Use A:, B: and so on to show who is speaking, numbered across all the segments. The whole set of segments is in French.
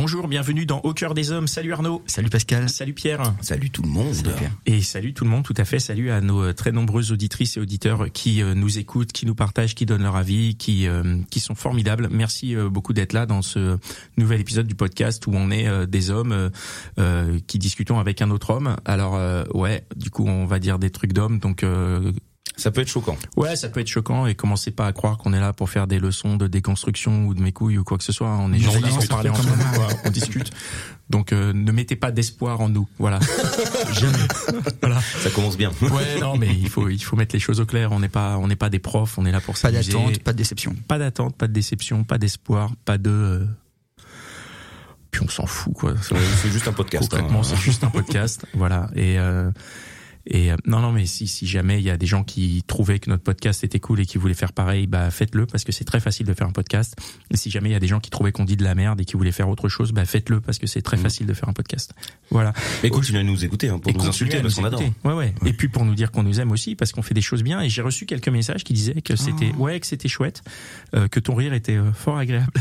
A: Bonjour, bienvenue dans Au cœur des hommes. Salut Arnaud.
B: Salut Pascal.
A: Salut Pierre.
C: Salut tout le monde.
A: Et salut tout le monde, tout à fait. Salut à nos euh, très nombreuses auditrices et auditeurs qui euh, nous écoutent, qui nous partagent, qui donnent leur avis, qui euh, qui sont formidables. Merci beaucoup d'être là dans ce nouvel épisode du podcast où on est des hommes qui discutons avec un autre homme. Alors euh, ouais, du coup on va dire des trucs d'hommes, donc euh,
C: Ça peut être choquant.
A: Ouais, ça peut être choquant et commencez pas à croire qu'on est là pour faire des leçons de déconstruction ou de mes couilles ou quoi que ce soit. On est
B: Non,
A: juste
B: on
A: là pour
B: discute
A: parler
B: quand
A: ensemble, on discute. Donc euh, ne mettez pas d'espoir en nous, voilà.
B: Jamais.
A: voilà.
C: Ça commence bien.
A: Ouais, non, mais il faut il faut mettre les choses au clair. On n'est pas on n'est pas des profs, on est là pour
B: Pas
A: s'amuser.
B: d'attente, pas de déception.
A: pas d'attente, pas de déception, pas d'espoir, pas de. euh, Puis on s'en fout quoi. Ça-
C: C'est juste un podcast.
A: Concrètement,
C: hein.
A: c'est juste un podcast, voilà. Et euh, et euh, non, non, mais si si jamais il y a des gens qui trouvaient que notre podcast était cool et qui voulaient faire pareil, bah faites-le parce que c'est très facile de faire un podcast. Et si jamais il y a des gens qui trouvaient qu'on dit de la merde et qui voulaient faire autre chose, bah faites-le parce que c'est très
C: Mhm.
A: facile de faire un podcast. Voilà.
C: Mais continuez à nous écouter hein, pour
A: Et
C: nous insulter parce qu'on adore.
A: Ouais, ouais, Et puis pour nous dire qu'on nous aime aussi parce qu'on fait des choses bien. Et j'ai reçu quelques messages qui disaient que c'était
C: Oh.
A: ouais que c'était chouette, euh, que ton rire était euh, fort agréable.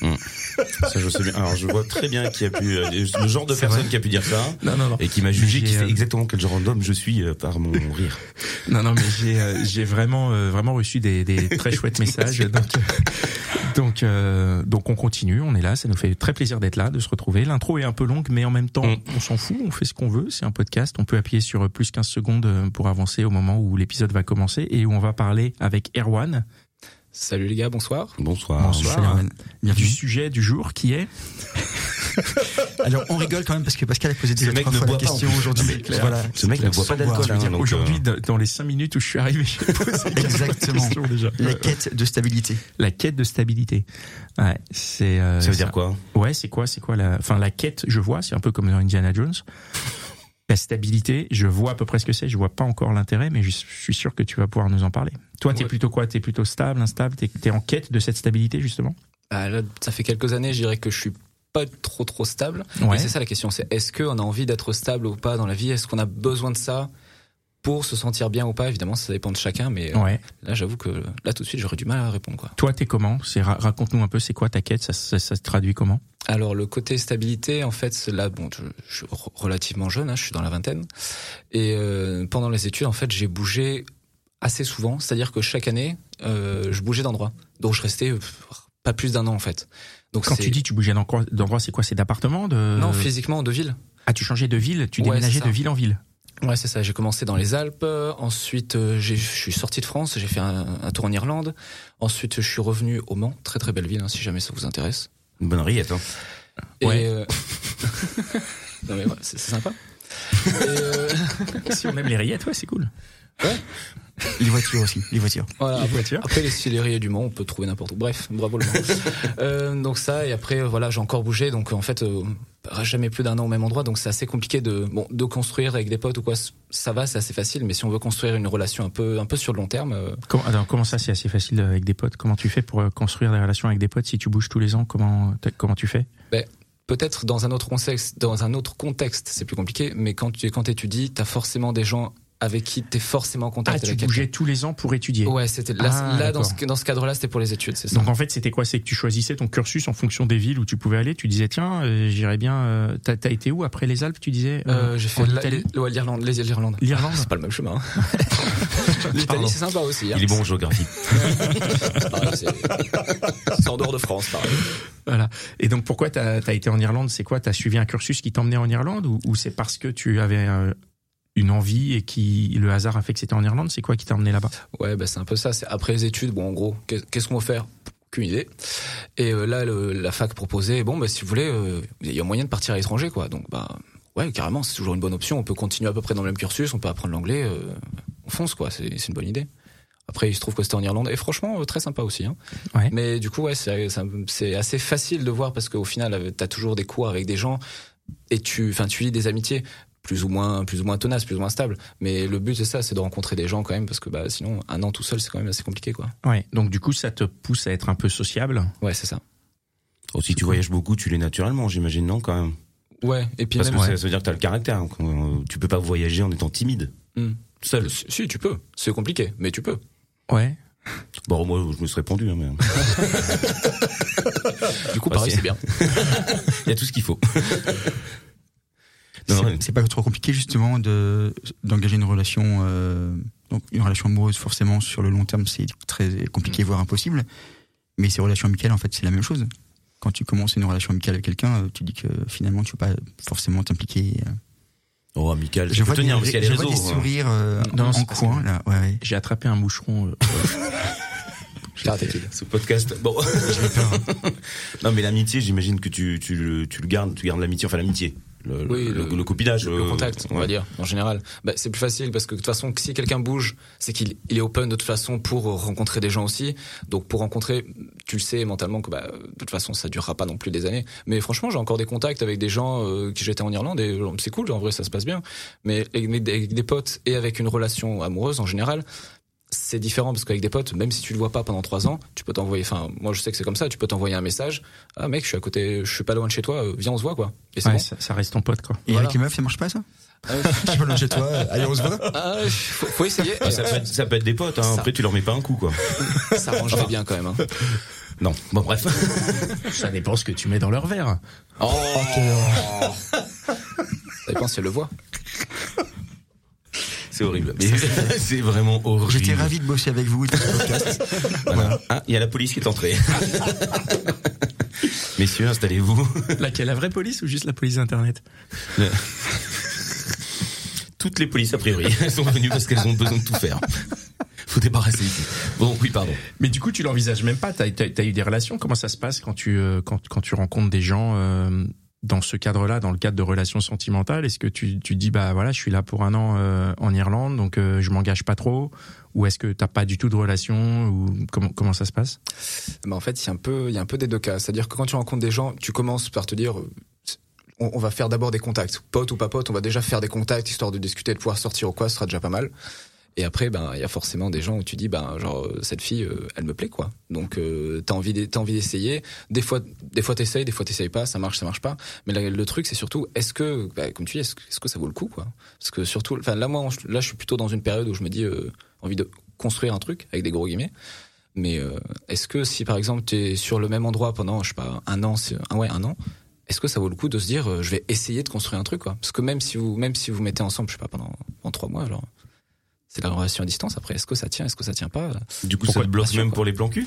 C: Ça, je sais bien. Alors, je vois très bien qui a pu, euh, le genre de personne qui a pu dire ça.
A: Non, non, non.
C: Et qui m'a jugé, qui sait
A: euh,
C: exactement quel genre d'homme je suis euh, par mon rire.
A: Non, non, mais j'ai euh, j'ai vraiment euh, vraiment reçu des, des très chouettes messages. Donc euh, donc euh, donc on continue, on est là, ça nous fait très plaisir d'être là, de se retrouver. L'intro est un peu longue, mais en même temps,
C: Mm.
A: on s'en fout, on fait ce qu'on veut. C'est un podcast, on peut appuyer sur plus 15 secondes pour avancer au moment où l'épisode va commencer et où on va parler avec Erwan
D: Salut les gars, bonsoir.
C: Bonsoir.
A: Bonsoir.
B: Erwan.
A: du
B: Bienvenue.
A: sujet du jour qui est
B: Alors on rigole quand même parce que Pascal a posé déjà trois fois la question aujourd'hui. Voilà.
C: Ce mec ne boit pas d'alcool. Hein,
A: aujourd'hui
C: euh,
A: dans les 5 minutes où je suis arrivé, j'ai posé
B: Exactement.
A: question déjà.
B: La quête de stabilité.
A: La quête de stabilité. Ouais, c'est euh,
C: Ça veut dire quoi?
A: Ouais, c'est quoi, c'est quoi la, enfin la quête, je vois, c'est un peu comme dans Indiana Jones. La stabilité, je vois à peu près ce que c'est, je vois pas encore l'intérêt, mais je suis sûr que tu vas pouvoir nous en parler. Toi, t'es
D: Ouais.
A: plutôt quoi? T'es plutôt stable, instable? T'es es en quête de cette stabilité justement?
D: Ah, là, ça fait quelques années, je dirais que je suis pas trop trop stable.
A: Ouais.
D: Et c'est ça la question, c'est est-ce qu'on a envie d'être stable ou pas dans la vie? Est-ce qu'on a besoin de ça? Pour se sentir bien ou pas Évidemment, ça dépend de chacun, mais euh,
A: Ouais.
D: là, j'avoue que là tout de suite, j'aurais du mal à répondre quoi.
A: Toi, t'es comment? C'est ra- raconte-nous un peu, c'est quoi ta quête? Ça, ça, ça se traduit comment?
D: Alors le côté stabilité, en fait, là, bon, je, je suis re- relativement jeune, hein, je suis dans la vingtaine, et euh, pendant les études, en fait, j'ai bougé assez souvent, c'est-à-dire que chaque année, euh, je bougeais d'endroit, donc je restais pas plus d'un an en fait. Donc
A: Quand
D: c'est-
A: tu dis tu bougeais d'endroit, c'est quoi? C'est d'appartement de
D: non physiquement de ville.
A: Ah, tu changeais de ville, tu
D: Ouais,
A: déménageais de ville en ville.
D: Ouais, c'est ça. J'ai commencé dans les Alpes. Ensuite, euh, je suis sorti de France. J'ai fait un, un tour en Irlande. Ensuite, je suis revenu au Mans. Très très belle ville, hein, si jamais ça vous intéresse.
C: Une bonne rillette. Hein.
A: Ouais.
D: Euh, non mais voilà, c'est sympa. Et, euh,
A: si on aime les rillettes, ouais, c'est cool.
B: Les voitures aussi. Les voitures.
D: voilà,
A: Les
D: après,
A: voitures.
D: après, les Silleries du Mans, on peut trouver n'importe où. Bref, bravo le Mans. Euh, donc ça, et après, euh, voilà, j'ai encore bougé. Donc en fait, euh, jamais plus d'un an au même endroit. Donc c'est assez compliqué de bon de construire avec des potes ou quoi. Ça va, c'est assez facile. Mais si on veut construire une relation un peu un peu sur le long terme. euh,
A: Comment, alors, comment ça, c'est assez facile avec des potes? Comment tu fais pour euh, construire des relations avec des potes si tu bouges tous les ans? Comment comment tu fais?
D: Peut-être dans un autre contexte, dans un autre contexte, c'est plus compliqué. Mais quand tu quand étudies, t'as forcément des gens avec qui t'es forcément en
A: Ah,
D: contact.
A: tu
D: avec
A: bougeais tous les ans pour étudier.
D: Ouais, c'était là,
A: Ah,
D: là dans ce, dans ce cadre-là, c'était pour les études, c'est ça.
A: Donc en fait, c'était quoi? C'est que tu choisissais ton cursus en fonction des villes où tu pouvais aller. Tu disais tiens, euh, j'irais bien. euh, T'as t'as été où après les Alpes Tu disais?
D: Euh, j'ai fait l'Irlande, les d'Irlande.
A: l'Irlande.
D: C'est pas le même chemin. hein.
C: Pardon.
D: L'Italie, c'est sympa aussi. hein.
C: Il est bon en géographie.
D: C'est pareil, c'est c'est en dehors de France, pareil.
A: Voilà. Et donc pourquoi t'as as été en Irlande? C'est quoi? T'as suivi un cursus qui t'emmenait en Irlande ou, ou c'est parce que tu avais euh, une envie et qui le hasard a fait que c'était en Irlande C'est quoi qui t'a emmené là-bas?
D: Ouais, bah, c'est un peu ça. C'est après les études, bon, en gros, qu'est- qu'est-ce qu'on va faire? Qu'une idée. Et euh, là, le- la fac proposait, bon, bah, si vous voulez, euh, il y a moyen de partir à l'étranger, quoi. Donc, bah, ouais, carrément, c'est toujours une bonne option. On peut continuer à peu près dans le même cursus, on peut apprendre l'anglais, euh, on fonce, quoi. C'est une bonne idée. Après, il se trouve que c'était en Irlande et franchement très sympa aussi. Hein.
A: Ouais.
D: Mais du coup, ouais, c'est assez facile de voir parce qu'au final, euh, t'as toujours des cours avec des gens et tu, enfin, tu lis des amitiés plus ou moins, plus ou moins tenaces, plus ou moins stables. Mais le but c'est ça, c'est de rencontrer des gens quand même parce que bah sinon un an tout seul c'est quand même assez compliqué quoi.
A: Ouais. Donc du coup, ça te pousse à être un peu sociable.
D: Ouais, c'est ça.
C: Oh, si tu voyages beaucoup, tu l'es naturellement, j'imagine, non, quand même?
D: Ouais. Et puis
C: Parce
D: même
C: que ça, ça veut dire que t'as le caractère. hein. Tu peux pas voyager en étant timide.
D: Hmm.
C: Seul.
D: Si, tu peux. C'est compliqué, mais tu peux.
A: Ouais.
C: Bon, moi, je me serais pendu, hein, mais
D: Du coup, pareil,
C: si.
D: c'est bien.
C: il y a tout ce qu'il faut.
B: C'est- pas trop compliqué justement de d'engager une relation, euh, donc une relation amoureuse forcément sur le long terme c'est très compliqué voire impossible. Mais ces relations amicales en fait c'est la même chose. Quand tu commences une relation amicale avec quelqu'un, euh, tu dis que finalement tu veux pas forcément t'impliquer. euh.
C: Oh, amical,
B: Je
C: peux tenir
B: des,
C: parce qu'il y a
B: je
C: les
B: vois
C: réseaux.
B: des
C: hein.
B: sourires euh,
A: Non,
B: en coin là. Ouais, ouais.
A: J'ai attrapé un moucheron. euh.
C: Ce podcast. Bon. non, mais l'amitié, j'imagine que tu, tu le gardes, tu gardes l'amitié, enfin l'amitié. Le,
D: Oui,
C: le,
D: le-
C: le copinage.
D: Le
C: euh,
D: contact, on
C: ouais.
D: va dire, en général. Bah, c'est plus facile parce que de toute façon, si quelqu'un bouge, c'est qu'il il est open de toute façon pour rencontrer des gens aussi. Donc pour rencontrer, tu le sais mentalement que bah, de toute façon, ça durera pas non plus des années. Mais franchement, j'ai encore des contacts avec des gens euh, qui j'étais en Irlande et c'est cool, en vrai, ça se passe bien. Mais avec des, avec des potes et avec une relation amoureuse en général, c'est différent parce qu'avec des potes, même si tu le vois pas pendant trois ans, tu peux t'envoyer. Enfin, moi je sais que c'est comme ça. Tu peux t'envoyer un message. Ah mec, je suis à côté, je suis pas loin de chez toi. euh, Viens, on se voit quoi. Et
A: ouais,
D: bon.
A: ça, ça reste ton pote, quoi.
B: Et
D: Voilà.
B: avec les meufs ça marche pas ça
D: Ah,
B: Je suis pas loin de chez toi. Allez on se voit.
D: Ah, faut, faut essayer.
C: Ah, ça, peut être, ça peut être des potes, hein.
D: Ça-
C: après tu leur mets pas un coup quoi.
D: Ça rangerait bien quand même. Hein.
C: Non, bon bref.
A: Ça dépend ce que tu mets dans leur verre.
D: Oh, Ça dépend si elle le voit.
C: C'est horrible. C'est vraiment horrible.
B: J'étais ravi de bosser avec vous et de faire ce podcast.
C: Voilà. Ah, il y a la police qui est entrée. Messieurs, installez-vous.
A: Laquelle, la vraie police ou juste la police internet
C: Toutes les polices, a priori, elles sont venues parce qu'elles ont besoin de tout faire. Faut débarrasser ici. Bon, oui, pardon.
A: Mais du coup, tu l'envisages même pas. T'as as, eu des relations. Comment ça se passe quand tu euh, quand quand tu rencontres des gens euh, dans ce cadre-là, dans le cadre de relations sentimentales Est-ce que tu tu dis bah voilà, je suis là pour un an euh, en Irlande, donc euh, je m'engage pas trop? Ou est-ce que t'as pas du tout de relation? Ou comment comment ça se passe?
D: Mais en fait, il y a un peu, il y a un peu des deux cas. C'est-à-dire que quand tu rencontres des gens, tu commences par te dire, on, on va faire d'abord des contacts, pote ou pas pote, on va déjà faire des contacts histoire de discuter, de pouvoir sortir ou quoi, ce sera déjà pas mal. Et après, ben, il y a forcément des gens où tu dis, ben, genre, euh, cette fille, euh, elle me plaît, quoi. Donc, euh, t'as envie, t'as envie d'essayer. Des fois, des fois t'essayes, des fois t'essayes pas, ça marche, ça marche pas. Mais le truc, c'est surtout, est-ce que, bah, comme tu dis, est-ce, que- ça vaut le coup, quoi? Parce que surtout, enfin, là, moi, là, je suis plutôt dans une période où je me dis, euh, envie de construire un truc avec des gros guillemets. Mais euh, est-ce que si par exemple tu es sur le même endroit pendant je sais pas un an, un ouais un an, est-ce que ça vaut le coup de se dire je vais essayer de construire un truc quoi? Parce que même si vous même si vous mettez ensemble je sais pas pendant pendant trois mois genre c'est la relation à distance. Après est-ce que ça tient est-ce que ça tient pas?
C: Du coup,
D: Pourquoi
C: ça te bloque même
D: quoi.
C: pour les plans cul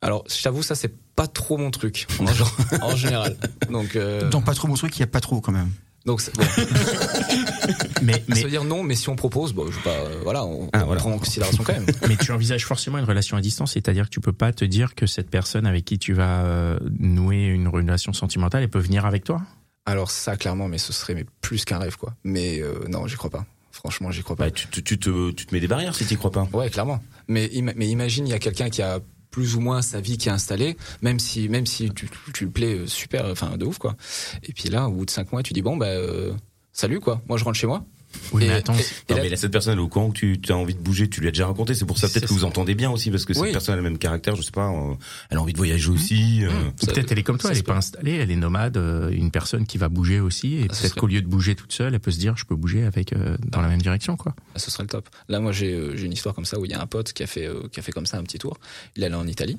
D: Alors je t'avoue ça c'est pas trop mon truc en, genre- en général. Donc euh,
B: Dans pas trop mon truc, il y a pas trop quand même.
D: donc bon,
A: Mais
D: ça
A: mais
D: veut dire non mais si on propose bon je pas euh, voilà on,
C: Ah,
D: on
C: voilà.
D: prend en considération quand même.
A: Mais tu envisages forcément une relation à distance, c'est-à-dire que tu peux pas te dire que cette personne avec qui tu vas euh, nouer une relation sentimentale, elle peut venir avec toi?
D: Alors ça clairement mais ce serait mais plus qu'un rêve quoi. Mais euh, non j'y crois pas franchement j'y crois pas
C: bah, tu, tu, tu te, tu te mets des barrières si t'y crois pas.
D: Ouais, clairement. Mais, mais imagine, il y a quelqu'un qui a plus ou moins sa vie qui est installée, même si, même si tu, tu le plais euh, super, enfin de ouf quoi. Et puis là, au bout de cinq mois, tu dis bon bah euh, salut quoi. Moi je rentre chez moi.
A: Oui,
D: Et-
A: mais attends,
D: et-
A: c'est-
D: et
C: Non,
D: là-
C: mais là, cette personne, elle est au courant que tu as envie de bouger, tu lui as déjà raconté. C'est pour ça peut-être que vous entendez bien aussi, parce que cette
D: Oui.
C: personne a le même caractère, je sais pas, euh, elle a envie de voyager aussi. euh,
D: Mmh.
A: Peut-être elle est comme toi,
D: ça
A: elle est pas
D: peut.
A: installée, elle est nomade, euh, une personne qui va bouger aussi, et
D: Ah,
A: peut-être
D: serait-
A: qu'au lieu de bouger toute seule, elle peut se dire, je peux bouger avec euh, dans la même direction, quoi.
D: Ah, ce serait le top. Là, moi, j'ai euh, j'ai une histoire comme ça où il y a un pote qui a fait euh, qui a fait comme ça un petit tour. Il est allé en Italie.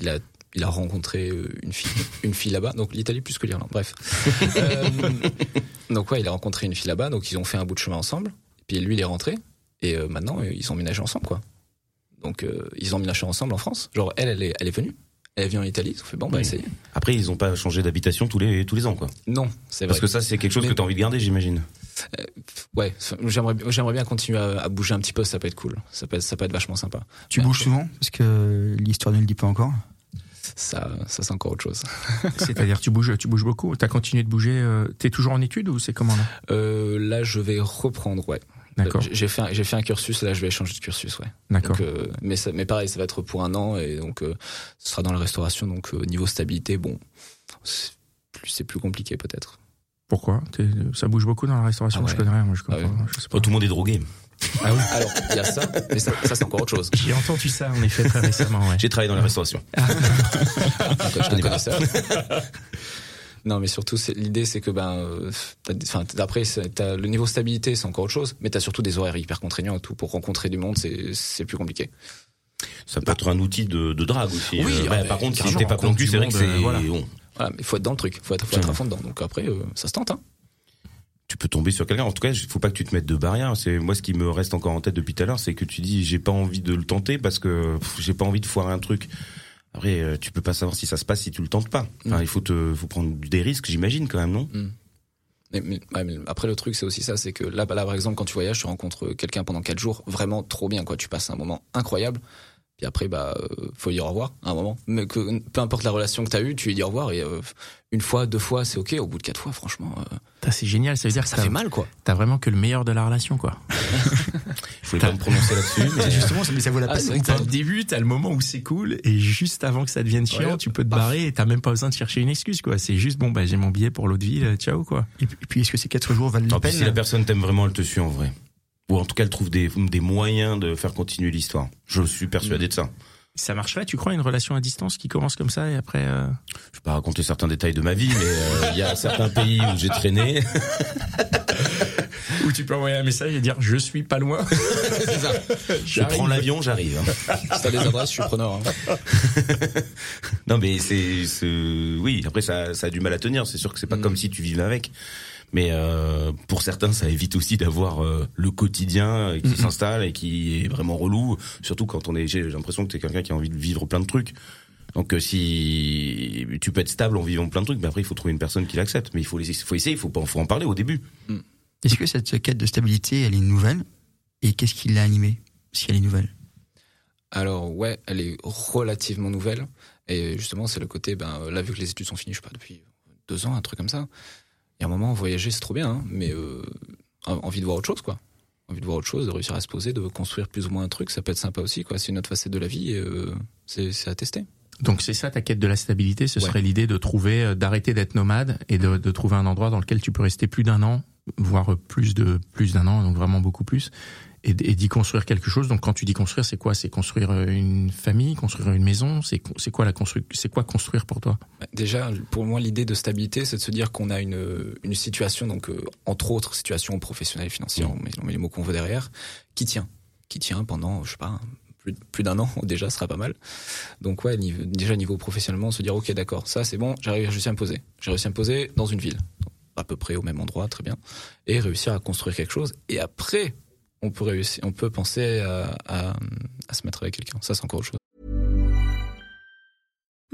D: Il a il a rencontré euh, une fille une fille là-bas. Donc l'Italie plus que l'Irlande. Bref. Euh, donc ouais, il a rencontré une fille là-bas. Donc ils ont fait un bout de chemin ensemble. Puis lui, il est rentré. Et euh, maintenant, ils ont emménagé ensemble, quoi. Donc euh, ils ont emménagé ensemble en France. Genre elle, elle est elle est venue. Elle vient en Italie. Ils ont fait bon bah
C: Oui.
D: essayez.
C: Après, ils ont pas changé d'habitation tous les, tous les ans, quoi.
D: Non, c'est vrai.
C: Parce que ça, c'est quelque chose
D: Mais-
C: que tu as envie de garder, j'imagine.
D: ouais, j'aimerais j'aimerais bien continuer à, à bouger un petit peu. Ça peut être cool. Ça peut être, ça peut être vachement sympa.
B: Tu
D: Mais
B: bouges
D: après-
B: souvent? Parce que l'histoire ne le dit pas encore.
D: Ça, ça c'est encore autre chose.
A: C'est-à-dire, tu bouges, tu bouges beaucoup? T'as continué de bouger. Euh, T'es toujours en études ou c'est comment là?
D: Euh, là, je vais reprendre, ouais.
A: D'accord.
D: J'ai fait, un- j'ai fait un cursus, là je vais changer de cursus, ouais.
A: D'accord.
D: Euh, mais, ça, mais pareil, ça va être pour un an et donc euh, ce sera dans la restauration. Donc euh, niveau stabilité, bon, c'est plus, compliqué peut-être.
A: Pourquoi? Ça bouge beaucoup dans la restauration?
D: Ah ouais.
A: Je connais rien. Moi, je comprends.
D: Ah ouais.
A: je sais pas.
C: Oh, tout le monde est drogué.
A: Ah oui.
D: Alors il y a ça, mais ça, ça, c'est encore autre chose.
A: J'ai entendu ça en effet très récemment. Ouais.
C: J'ai travaillé dans la restauration.
D: Donc, je connais pas ça. Non, mais surtout, l'idée, c'est que ben, euh, enfin, après, t'as le niveau stabilité, c'est encore autre chose, mais t'as surtout des horaires hyper contraignants et tout pour rencontrer du monde, c'est, c'est plus compliqué.
C: Ça peut être un outil de, de drague aussi.
D: Oui,
C: Euh,
D: ah,
C: bah, par contre, si t'es pas
A: du
C: c'est vrai que c'est
A: euh, voilà.
C: bon.
D: Voilà, mais il faut être dans le truc, faut être, faut être à fond dedans. Donc après, euh, ça se tente. Hein.
C: Tu peux tomber sur quelqu'un. En tout cas, il faut pas que tu te mettes de barrière. C'est moi ce qui me reste encore en tête depuis tout à l'heure, c'est que tu dis j'ai pas envie de le tenter parce que j'ai pas envie de foirer un truc. Après, euh, tu peux pas savoir si ça se passe si tu le tentes pas. Enfin,
D: Mm.
C: il faut te, faut prendre des risques, j'imagine quand même, non?
D: Mais, mais- ouais, mais après, le truc, c'est aussi ça, c'est que là, bah, là, par exemple, quand tu voyages, tu rencontres quelqu'un pendant quatre jours, vraiment trop bien, quoi. Tu passes un moment incroyable. Puis après, bah, euh, faut lui dire au revoir à un moment. Mais que, peu importe la relation que t'as eue, tu lui dis au revoir et euh, une fois, deux fois, c'est ok. Au bout de quatre fois, franchement, euh,
A: C'est génial. Ça veut dire que
D: ça fait mal, quoi.
A: T'as vraiment que le meilleur de la relation, quoi.
C: Je voulais pas me prononcer là-dessus, mais
B: C'est justement, mais ça vaut la
D: Ah,
B: peine pas
A: T'as le début, t'as le moment où c'est cool, et juste avant que ça devienne chiant,
D: Ouais,
A: tu peux te
D: paf.
A: barrer et t'as même pas besoin de chercher une excuse, quoi. C'est juste, bon, bah, j'ai mon billet pour l'autre ville, euh, ciao, quoi.
B: Et puis, est-ce que ces quatre jours valent la peine
C: si la personne t'aime vraiment, elle te suit en vrai. Ou en tout cas, elle trouve des, des moyens de faire continuer l'histoire. Je suis persuadé de ça.
A: Ça marcherait, tu crois, une relation à distance qui commence comme ça et après, euh...
C: Je vais pas raconter certains détails de ma vie, mais euh, il y a certains pays où j'ai traîné.
A: Où tu peux envoyer un message et dire, je suis pas loin.
D: c'est ça.
C: Je prends l'avion, j'arrive.
D: Si t'as des adresses, je suis preneur. hein.
C: Non, mais c'est, oui. Après, ça, ça a du mal à tenir. C'est sûr que c'est pas
D: Mm.
C: comme si tu vivais avec. Mais euh, pour certains, ça évite aussi d'avoir euh, le quotidien euh, qui s'installe et qui est vraiment relou. Surtout quand on est, j'ai l'impression que t'es quelqu'un qui a envie de vivre plein de trucs. Donc euh, si tu peux être stable en vivant plein de trucs, mais après il faut trouver une personne qui l'accepte. Mais il faut, laisser, faut essayer, il faut, pas- faut en parler au début.
B: Est-ce que cette quête de stabilité, elle est nouvelle? Et qu'est-ce qui l'a animée, si elle est nouvelle?
D: Alors ouais, elle est relativement nouvelle. Et justement, c'est le côté, ben là, vu que les études sont finies, je sais pas, depuis deux ans, un truc comme ça. Y a un moment, voyager, c'est trop bien, hein, mais euh, en- envie de voir autre chose, quoi. Envie de voir autre chose, de réussir à se poser, de construire plus ou moins un truc, ça peut être sympa aussi, quoi. C'est une autre facette de la vie et euh, c'est à tester.
A: Donc c'est ça ta quête de la stabilité, ce
D: Ouais.
A: serait l'idée de trouver, euh, d'arrêter d'être nomade et de, de trouver un endroit dans lequel tu peux rester plus d'un an, voire plus de plus d'un an, donc vraiment beaucoup plus, et, et d'y construire quelque chose. Donc quand tu dis construire, c'est quoi? C'est construire euh, une famille, construire une maison? C'est quoi la C'est quoi construire pour toi?
D: Bah, Déjà, pour moi, l'idée de stabilité, c'est de se dire qu'on a une, une situation, donc euh, entre autres situation professionnelle et financière, on, met, on met les mots qu'on veut derrière, qui tient, qui tient pendant, je sais pas, plus, plus d'un an déjà, ce sera pas mal. Donc ouais, niveau- déjà niveau professionnellement, se dire ok, d'accord, ça c'est bon, j'arrive, j'ai réussi à me poser, j'ai réussi à me poser dans une ville, à peu près au même endroit, très bien, et réussir à construire quelque chose. Et après, on peut réussir, on peut penser à, à, se mettre avec quelqu'un. Ça c'est encore autre chose.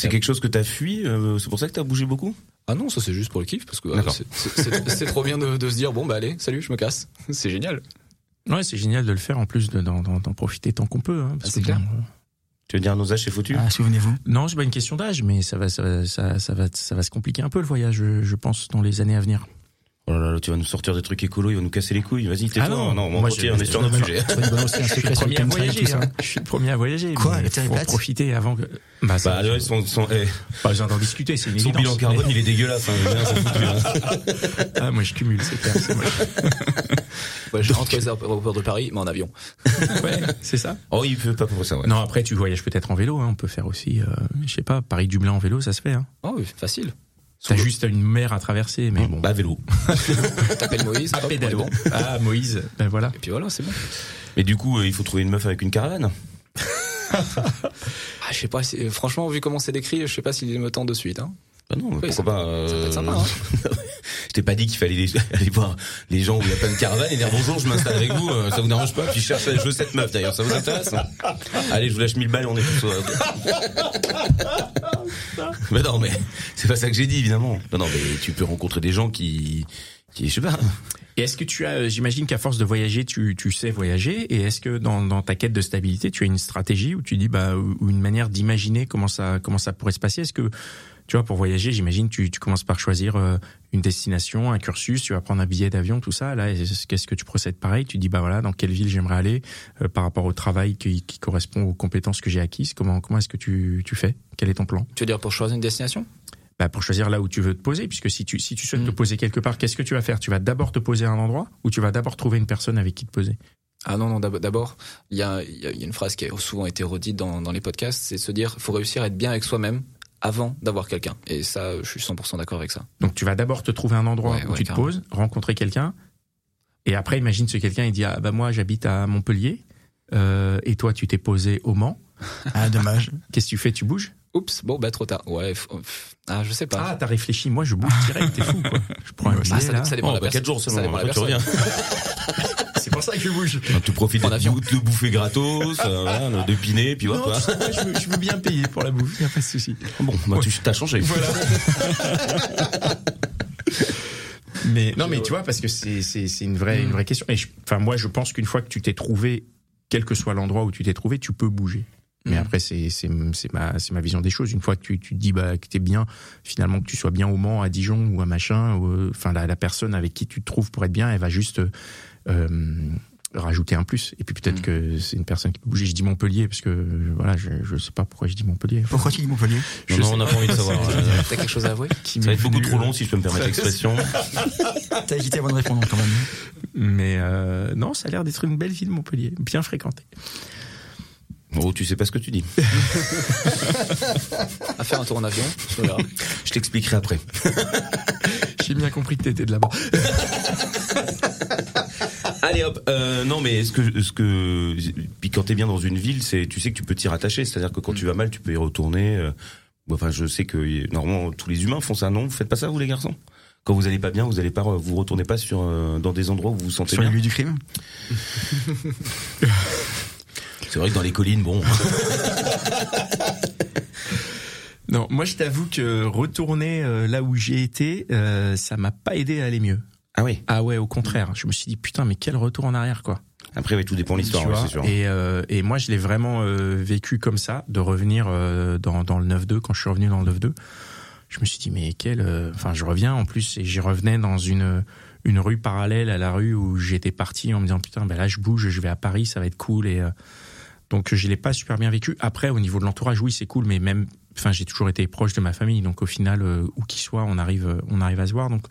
C: C'est quelque chose que t'as fui. euh, c'est pour ça que t'as bougé beaucoup?
D: Ah non, ça c'est juste pour le kiff, parce que
C: D'accord.
D: c'est- c'est c'est- c'est trop bien de, de se dire bon bah allez, salut, je me casse. C'est génial.
A: Ouais, c'est génial de le faire en plus de- d'en d'en- d'en profiter tant qu'on peut. hein, parce
D: Ah, c'est
A: que
D: clair.
A: bon, euh,
C: Tu veux dire nos âges c'est foutu?
B: Ah, souvenez-vous.
A: Non, c'est pas une question d'âge, mais ça va, ça va, ça, ça va, ça va se compliquer un peu le voyage, je, je pense, dans les années à venir.
C: Oh là là, tu vas nous sortir des trucs écolos, il va nous casser les couilles. Vas-y, tais-toi.
A: Ah non,
C: non,
A: moi, je-
C: on est sur notre sujet.
A: Je suis le premier à voyager. hein. Je suis le premier à voyager.
B: Quoi, est
A: faut profiter avant que. Bah,
C: Bah, là, son, son, eh,
A: pas besoin d'en discuter, c'est une
C: son
A: évidence.
C: bilan carbone,
A: mais-
C: il est dégueulasse. Hein, bien, c'est foutu, hein.
A: Ah, moi, je cumule, c'est clair. c'est moi.
D: Ouais, je rentre les aéroports de Paris, mais en avion.
A: Ouais, c'est ça.
C: Oh, il peut pas pour ça, ouais.
A: Non, après, tu voyages peut-être en vélo. Hein. On peut faire aussi, euh, je sais pas, Paris-Dublin en vélo, ça se fait. Hein.
D: Oh oui, facile.
A: T'as juste une mer à traverser, mais bon.
C: Bah, vélo.
D: T'appelles Moïse, est
A: pédalo.
D: bon.
A: Ah, Moïse, ben voilà.
D: Et puis voilà, c'est bon.
C: Mais du coup, euh, il faut trouver une meuf avec une caravane.
D: Ah, je sais pas, si- franchement, vu comment c'est décrit, je sais pas s'il me tente de suite. Hein.
C: Bah non, mais
D: Oui,
C: pourquoi pas.
D: Ça peut
C: euh,
D: être sympa. Hein.
C: je t'ai pas dit qu'il fallait aller, aller voir les gens où il y a plein de caravanes et dire bonjour, je m'installe avec vous, euh, ça vous dérange pas Puis je cherche, je veux cette meuf d'ailleurs, ça vous intéresse Allez, je vous lâche 1000 balles, on est tous. mais non, mais c'est pas ça que j'ai dit évidemment. Non, non, mais tu peux rencontrer des gens qui, qui, je sais pas.
A: Et est-ce que tu as, j'imagine qu'à force de voyager, tu, tu sais voyager, et est-ce que dans, dans ta quête de stabilité, tu as une stratégie où tu dis, bah, ou une manière d'imaginer comment ça, comment ça pourrait se passer? Est-ce que, tu vois, pour voyager, j'imagine, tu, tu commences par choisir euh, une destination, un cursus, tu vas prendre un billet d'avion, tout ça. Là, qu'est-ce que tu procèdes pareil? Tu dis, bah voilà, dans quelle ville j'aimerais aller euh, par rapport au travail qui, qui correspond aux compétences que j'ai acquises? Comment, comment est-ce que tu, tu fais? Quel est ton plan?
D: Tu veux dire pour choisir une destination?
A: Bah, pour choisir là où tu veux te poser, puisque si tu si tu souhaites te poser quelque part, qu'est-ce que tu vas faire? Tu vas d'abord te poser à un endroit ou tu vas d'abord trouver une personne avec qui te poser?
D: Ah non non d'abord il y a, y a une phrase qui a souvent été redite dans, dans les podcasts, c'est se dire faut réussir à être bien avec soi-même avant d'avoir quelqu'un. Et ça, je suis 100% d'accord avec ça.
A: Donc tu vas d'abord te trouver un endroit
D: Ouais,
A: où
D: ouais,
A: tu te
D: carrément.
A: poses, rencontrer quelqu'un, et après imagine ce quelqu'un il dit ah bah moi j'habite à Montpellier, euh, et toi tu t'es posé au Mans.
B: Ah, dommage.
A: Qu'est-ce que tu fais? Tu bouges?
D: Oups, bon bah trop tard. Ouais, ah je sais pas.
A: Ah t'as réfléchi, moi je bouge direct, t'es fou quoi. Je prends un billet
D: Ah, ça,
A: là.
D: ça dépend de la
C: bah, quatre
D: personne.
C: jours
D: Ça
C: seulement,
D: dépend de la
C: tu reviens.
A: C'est pour ça que je bouge.
C: Tu profites de, de bouffer gratos, euh, voilà, de piner, puis voilà.
A: tu sais quoi, je, veux, je veux bien payer pour la bouffe, y a pas de souci.
C: Bon, bah, tu t'as changé.
A: Mais non, mais tu vois, parce que c'est une vraie une vraie question. Et je- enfin moi, je pense qu'une fois que tu t'es trouvé, quel que soit l'endroit où tu t'es trouvé, tu peux bouger. Mais
D: Mhm.
A: après, c'est ma vision des choses. Une fois que tu tu te dis bah que t'es bien, finalement que tu sois bien au Mans, à Dijon ou à machin, ou, euh, enfin la la personne avec qui tu te trouves pour être bien, elle va juste euh, rajouter un plus. Et puis peut-être
D: Mhm.
A: que c'est une personne qui peut bouger. Je dis Montpellier parce que euh, voilà, je je sais pas pourquoi je dis Montpellier.
B: Pourquoi tu dis Montpellier?
C: Non,
A: Je
C: non, on n'a pas envie de savoir. Euh,
D: T'as quelque chose à avouer?
A: Qui
C: Ça va être beaucoup trop
A: euh,
C: long si je peux me permettre l'expression.
B: T'as hésité avant de répondre quand même.
A: Mais euh, non, ça a l'air d'être une belle ville Montpellier, bien fréquentée.
C: Oh, tu sais pas ce que tu dis.
D: À faire un tour en avion.
C: Je t'expliquerai après.
A: J'ai bien compris que t'étais de là-bas.
C: Allez hop. Euh, non, mais ce que ce que puis quand t'es bien dans une ville, c'est tu sais que tu peux t'y rattacher. C'est-à-dire que quand tu vas mal, tu peux y retourner. euh, Enfin, je sais que normalement tous les humains font ça. Non, vous faites pas ça vous les garçons? Quand vous allez pas bien, vous allez pas vous retournez pas sur euh, dans des endroits où vous vous sentez
B: Sur les
C: bien.
B: lieux du crime?
C: C'est vrai que dans les collines, bon.
A: Non, moi je t'avoue que retourner euh, là où j'ai été, euh, ça m'a pas aidé à aller mieux.
C: Ah oui.
A: Ah ouais, au contraire. Je me suis dit putain, mais quel retour en arrière quoi.
C: Après, ouais, tout dépend de l'histoire, ouais, c'est sûr.
A: Et, euh, et moi je l'ai vraiment euh, vécu comme ça, de revenir euh, dans, dans le 9-2 quand je suis revenu dans le 9-2. Je me suis dit mais quel, euh, enfin je reviens en plus et j'y revenais dans une une rue parallèle à la rue où j'étais parti en me disant putain ben là je bouge, je vais à Paris, ça va être cool et euh, donc je l'ai pas super bien vécu. Après au niveau de l'entourage, oui c'est cool, mais même, enfin j'ai toujours été proche de ma famille, donc au final euh, où qu'il soit, on arrive, on arrive à se voir. Donc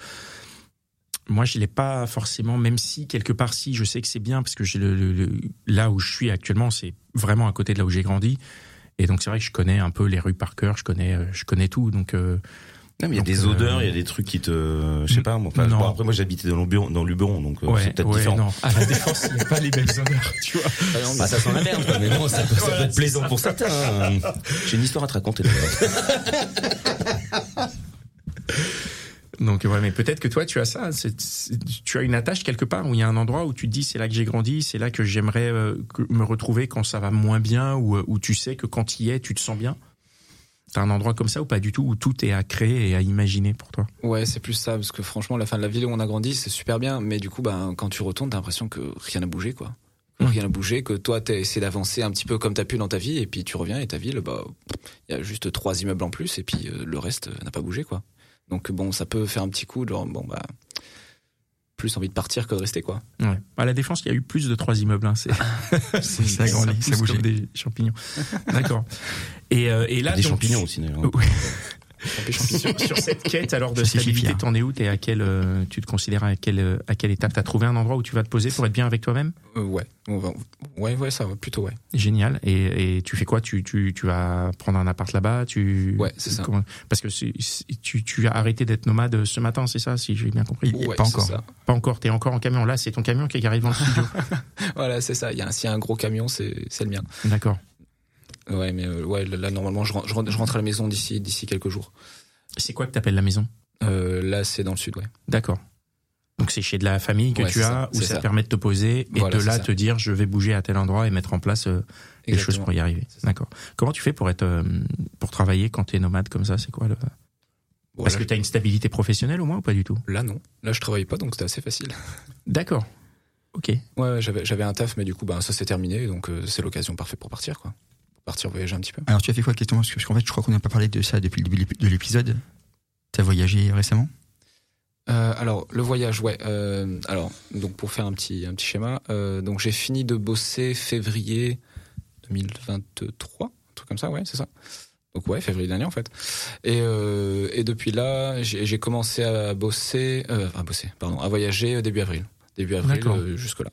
A: moi je l'ai pas forcément, même si quelque part si je sais que c'est bien parce que j'ai le, le- le- là où je suis actuellement, c'est vraiment à côté de là où j'ai grandi. Et donc c'est vrai que je connais un peu les rues par cœur, je connais, euh, je connais tout. Donc euh,
C: Non, mais il y a des
A: euh,
C: odeurs, il y a des trucs qui te, je sais pas, moi. Enfin,
A: Non.
C: bon, après, moi, j'habitais dans Luberon, dans Luberon, donc
A: ouais,
C: c'est peut-être
A: ouais,
C: différent.
A: non, à la défense il n'y a pas les mêmes odeurs, tu vois.
C: Ah, ça sent la merde, quoi. Mais bon, ça peut, ça peut être plaisant pour certains. hein. J'ai une histoire à te raconter.
A: Donc ouais, mais peut-être que toi tu as ça, tu as une attache quelque part où il y a un endroit où tu te dis c'est là que j'ai grandi, c'est là que j'aimerais euh, me retrouver quand ça va moins bien ou euh, où tu sais que quand tu y es tu te sens bien. T'as un endroit comme ça ou pas du tout où tout est à créer et à imaginer pour toi?
D: Ouais, c'est plus ça, parce que franchement, la fin de la ville où on a grandi, c'est super bien, mais du coup, ben, quand tu retournes, t'as l'impression que rien n'a bougé, quoi. Rien n'a bougé, que toi, t'as essayé d'avancer un petit peu comme t'as pu dans ta vie, et puis tu reviens et ta ville, bah, il y a juste trois immeubles en plus, et puis euh, le reste n'a pas bougé, quoi. Donc bon, ça peut faire un petit coup, genre, bon, bah, plus envie de partir que de rester, quoi.
A: Ouais. À la défense il y a eu plus de trois immeubles, hein. c'est
B: Ça a grandi, ça a
A: pousse
B: bougé.
A: comme des champignons. D'accord. Et, euh, et là
C: Des
A: donc,
C: champignons aussi, d'ailleurs.
A: Ouais. Sur, sur cette quête alors de stabilité, t'en es où? T'es à quelle, euh, tu te considères à quelle, euh, à quelle étape? T'as trouvé un endroit où tu vas te poser pour être bien avec toi-même?
D: Euh, ouais, on va- ouais, ouais, ça va, plutôt, ouais.
A: Génial. Et, et tu fais quoi? Tu, tu, tu vas prendre un appart là-bas? Tu...
D: Ouais, c'est ça.
A: Comment- Parce que tu, tu as arrêté d'être nomade ce matin, c'est ça, si j'ai bien compris?
D: Ouais,
B: pas
D: c'est
B: encore.
D: ça.
A: Pas encore, t'es encore en camion. Là, c'est ton camion qui garé devant le studio.
D: Voilà, c'est ça. Il y a un, s'il y a un gros camion, c'est, c'est le mien.
A: D'accord.
D: Ouais, mais euh, ouais, là, normalement, je rentre, je à la maison d'ici, d'ici quelques jours.
A: C'est quoi que t'appelles la maison?
D: Euh, là, c'est dans le sud, ouais.
A: D'accord. Donc c'est chez de la famille que
D: Ouais,
A: tu as,
D: ça,
A: où ça,
D: ça.
A: permet de te poser et
D: Voilà,
A: de là te dire je vais bouger à tel endroit et mettre en place euh, des choses pour y arriver. D'accord. Comment tu fais pour être euh, pour travailler quand tu es nomade comme ça? C'est quoi le
D: Bon,
A: Parce
D: là,
A: que tu as une stabilité professionnelle au moins ou pas du tout?
D: Là, non. Là, je travaillais pas, donc c'était assez facile.
A: D'accord. OK.
D: Ouais, j'avais, j'avais un taf, mais du coup, bah, ça s'est terminé, donc euh, c'est l'occasion parfaite pour partir, quoi. Partir voyager un petit peu.
B: Alors tu as fait quoi exactement Parce que- parce qu'en fait, je crois qu'on n'a pas parlé de ça depuis le début de l'épisode. T'as voyagé récemment?
D: Euh, alors, le voyage, ouais. Euh, alors, donc pour faire un petit, un petit schéma, euh, donc j'ai fini de bosser février 2023, un truc comme ça, ouais, c'est ça. Donc ouais, février dernier en fait. Et, euh, et depuis là, j'ai commencé à bosser, euh, à bosser, pardon, à voyager début avril, début avril euh, jusque là.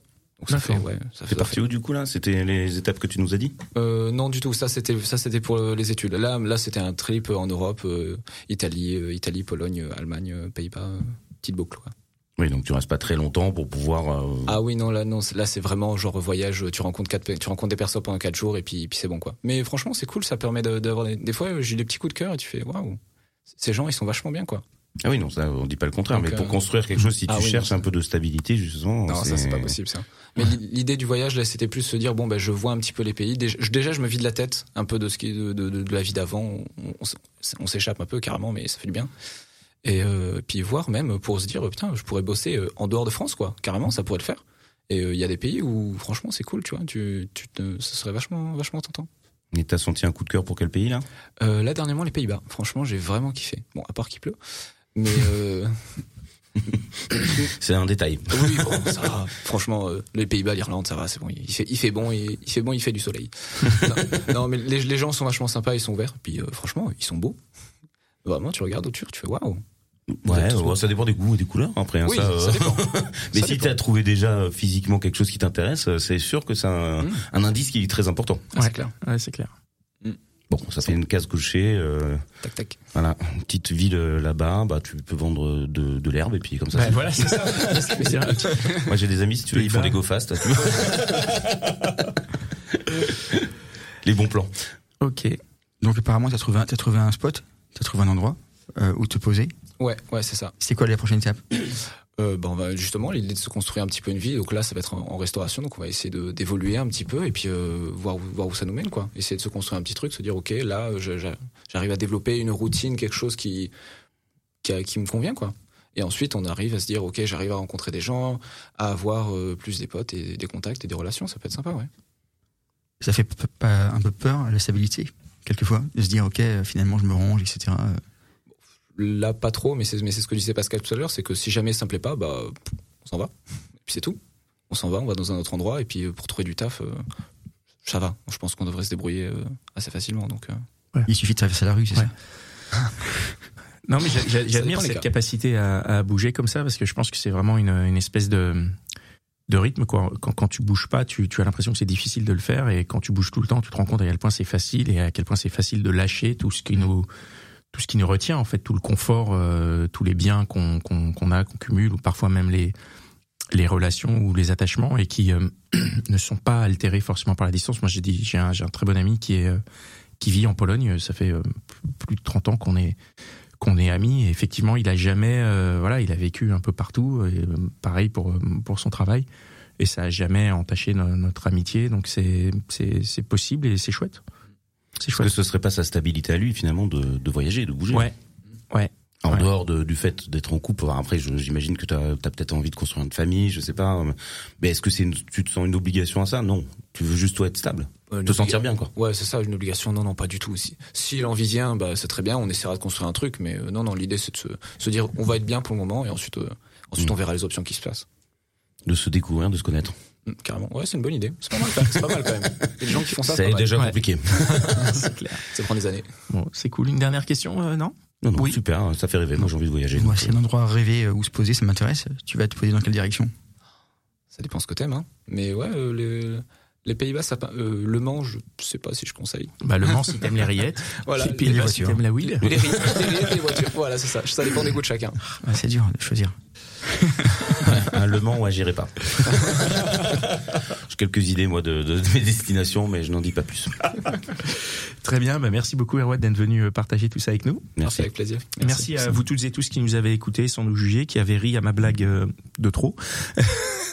D: Donc ça fait, ouais, ça fait.
C: Parti où du coup là? C'était les étapes que tu nous as dit?
D: Euh, non du tout. Ça c'était ça c'était pour euh, les études. Là là c'était un trip en Europe, euh, Italie, euh, Italie, Pologne, euh, Allemagne, euh, Pays-Bas, euh, petite boucle. Quoi.
C: Oui, donc tu restes pas très longtemps pour pouvoir. euh,
D: Ah oui non là non c'est- là c'est vraiment genre voyage. Tu rencontres quatre tu rencontres des personnes pendant quatre jours et puis puis c'est bon quoi. Mais franchement c'est cool. Ça permet de- d'avoir des, des fois euh, j'ai eu des petits coups de cœur et tu fais waouh. Ces gens ils sont vachement bien quoi.
C: Ah oui, non, ça, on dit pas le contraire.
D: Donc,
C: mais pour
D: euh,
C: construire quelque chose, si
D: ah
C: tu
D: oui,
C: cherches un peu de stabilité, justement.
D: Non, ça c'est pas possible ça. Mais l'i- l'idée du voyage là, c'était plus se dire bon ben je vois un petit peu les pays. Déjà, je- me vide la tête un peu de ce qui est de, de, la vie d'avant. On, s'échappe un peu carrément, mais ça fait du bien. Et euh, puis voir même pour se dire putain, je pourrais bosser euh, en dehors de France quoi. Carrément, ça pourrait le faire. Et euh, il y a des pays où franchement c'est cool, tu vois. Tu, tu te, ce serait vachement vachement tentant.
C: Et t'as senti un coup de cœur pour quel pays là?
D: Euh, là dernièrement les Pays-Bas. Franchement, j'ai vraiment kiffé. Bon, à part qu'il pleut. Mais euh,
C: C'est un détail.
D: Oui, bon, ça va. Franchement, euh, les Pays-Bas, l'Irlande, ça va, c'est bon. Il fait, il fait bon, il, il fait bon, il fait du soleil. non, non, mais les, les gens sont vachement sympas, ils sont verts. Puis euh, franchement, ils sont beaux. Vraiment, tu regardes autour, tu fais waouh.
C: Ouais, ouais, ça dépend des goûts et des couleurs. Après, hein,
D: Oui,
C: ça,
D: ça dépend.
C: Mais
D: Ça
C: si
D: dépend.
C: t'as trouvé déjà physiquement quelque chose qui t'intéresse, c'est sûr que c'est un,
D: Mm.
C: un indice qui est très important.
D: Ah, c'est clair.
A: Ouais, c'est clair.
C: Bon, ça fait une case cochée. euh,
D: Tac, tac.
C: voilà, une petite ville euh, là-bas, bah tu peux vendre de, de l'herbe et puis comme ça. C'est-
A: voilà, c'est ça.
C: Moi j'ai des amis, si tu veux, ils font des go fast. tu. Les bons plans.
A: Ok.
B: Donc apparemment, t'as trouvé, un- t'as trouvé un spot, t'as trouvé un endroit euh, où te poser.
D: Ouais, ouais, c'est ça.
B: C'est quoi la prochaine étape?
D: Euh, va justement l'idée de se construire un petit peu une vie. Donc là, ça va être en, restauration. Donc on va essayer d'évoluer un petit peu et puis euh, voir, voir où ça nous mène, quoi. Essayer de se construire un petit truc, se dire ok, là, j'arrive à développer une routine, quelque chose qui qui, me convient, quoi. Et ensuite, on arrive à se dire ok, j'arrive à rencontrer des gens, à avoir euh, plus des potes et des contacts et des relations. Ça peut être sympa, ouais.
B: Ça fait un peu peur la stabilité quelqueusement de se dire ok, euh, finalement je me range, etc.
D: Là, pas trop, mais c'est mais c'est ce que disait Pascal tout à l'heure, c'est que si jamais ça me plaît pas, bah on s'en va. Et puis c'est tout. On s'en va, on va dans un autre endroit et puis euh, pour trouver du taf, euh, ça va. Je pense qu'on devrait se débrouiller euh, assez facilement. Donc euh,
B: Il suffit de traverser la rue, c'est
A: Ouais.
B: ça
A: Non, mais j'a- j'a- j'admire cette
D: cas.
A: capacité à, à bouger comme ça parce que je pense que c'est vraiment une, une espèce de de rythme quoi. Quand, quand tu bouges pas, tu, tu as l'impression que c'est difficile de le faire et quand tu bouges tout le temps, tu te rends compte à quel point c'est facile et à quel point c'est facile de lâcher tout ce qui nous tout ce qui nous retient en fait, tout le confort, euh, tous les biens qu'on qu'on qu'on a, qu'on cumule ou parfois même les les relations ou les attachements et qui euh, ne sont pas altérés forcément par la distance. Moi, j'ai dit, j'ai un, un très bon ami qui est euh, qui vit en Pologne. Ça fait euh, plus de 30 ans qu'on est qu'on est amis. Et effectivement, il a jamais, euh, voilà, il a vécu un peu partout. Et, euh, pareil pour pour son travail. Et ça a jamais entaché no- notre amitié. Donc c'est c'est possible et c'est chouette. C'est
C: Est-ce que ce serait pas sa stabilité à lui finalement de, de voyager, de bouger
A: Ouais, ouais.
C: En
A: Ouais.
C: dehors de- du fait d'être en couple, après j'imagine que tu as, peut-être envie de construire une famille, je sais pas. Mais est-ce que c'est une- tu te sens une obligation à ça? Non. Tu veux juste toi être stable,
D: euh,
C: te sentir bien quoi.
D: Ouais, c'est ça, une obligation. Non, non, pas du tout. Si, si l'envie vient, bah c'est très bien. On essaiera de construire un truc, mais euh, non, non, l'idée c'est de se, se dire on va être bien pour le moment et ensuite euh, ensuite
C: Mm.
D: on verra les options qui se passent.
C: De se découvrir, de se connaître.
D: Mm, Carrément. Ouais, c'est une bonne idée. C'est pas mal. quand même. C'est pas mal quand même. Il y a des gens qui font ça.
C: C'est
D: mal.
C: déjà
A: Ouais.
C: compliqué.
A: c'est clair.
D: Ça prend des années.
A: Bon, c'est cool. Une dernière question, euh, non?
C: Non, non,
A: Oui.
C: super, ça fait rêver. Moi j'ai envie de voyager.
B: Moi, c'est un endroit rêvé euh, où se poser, ça m'intéresse. Tu vas te poser dans quelle direction?
D: Ça dépend ce que t'aimes, hein. Mais ouais, euh, les- Les Pays-Bas, ça, euh, Le Mans, je sais pas si je conseille.
A: Bah, le Mans, si t'aimes les rillettes.
D: Voilà,
A: Et puis,
D: les
A: bah, si
B: voitures.
A: t'aimes la wheel.
D: Les rillettes, les rillettes et les voitures. Voilà, c'est ça. Ça dépend des goûts de chacun.
B: Ah, c'est dur de choisir.
C: Un Le Mans, ouais, j'irai pas. J'ai quelques idées, moi, de, de, de mes destinations, mais je n'en dis pas plus.
A: Très bien. Bah, merci beaucoup, Erwan, d'être venu euh, partager tout ça avec nous.
C: Merci.
D: Avec plaisir.
A: Merci, à vous toutes et tous qui nous avez écoutés sans nous juger, qui avez ri à ma blague euh, de trop.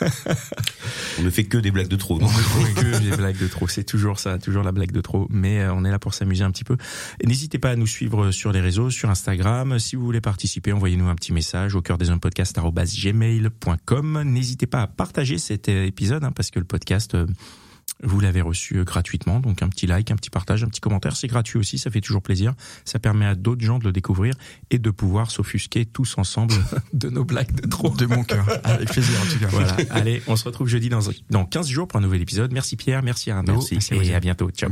C: On ne fait que des blagues de trop.
A: On ne fait que des blagues de trop. C'est toujours ça, toujours la blague de trop. Mais euh, on est là pour s'amuser un petit peu. N'hésitez pas à nous suivre sur les réseaux, sur Instagram. Si vous voulez participer, envoyez-nous un petit message au cœur des hommes podcast gmail.com. N'hésitez pas à partager cet euh, épisode hein, parce que le podcast. euh, vous l'avez reçu euh, gratuitement, donc un petit like, un petit partage, un petit commentaire, c'est gratuit aussi, ça fait toujours plaisir. Ça permet à d'autres gens de le découvrir et de pouvoir s'offusquer tous ensemble de nos blagues de trop.
B: De mon cœur. Avec plaisir, en tout cas.
A: Voilà. Allez, on se retrouve jeudi dans, dans 15 jours pour un nouvel épisode. Merci Pierre, merci Arnaud.
C: Merci.
A: et à bientôt. Ciao.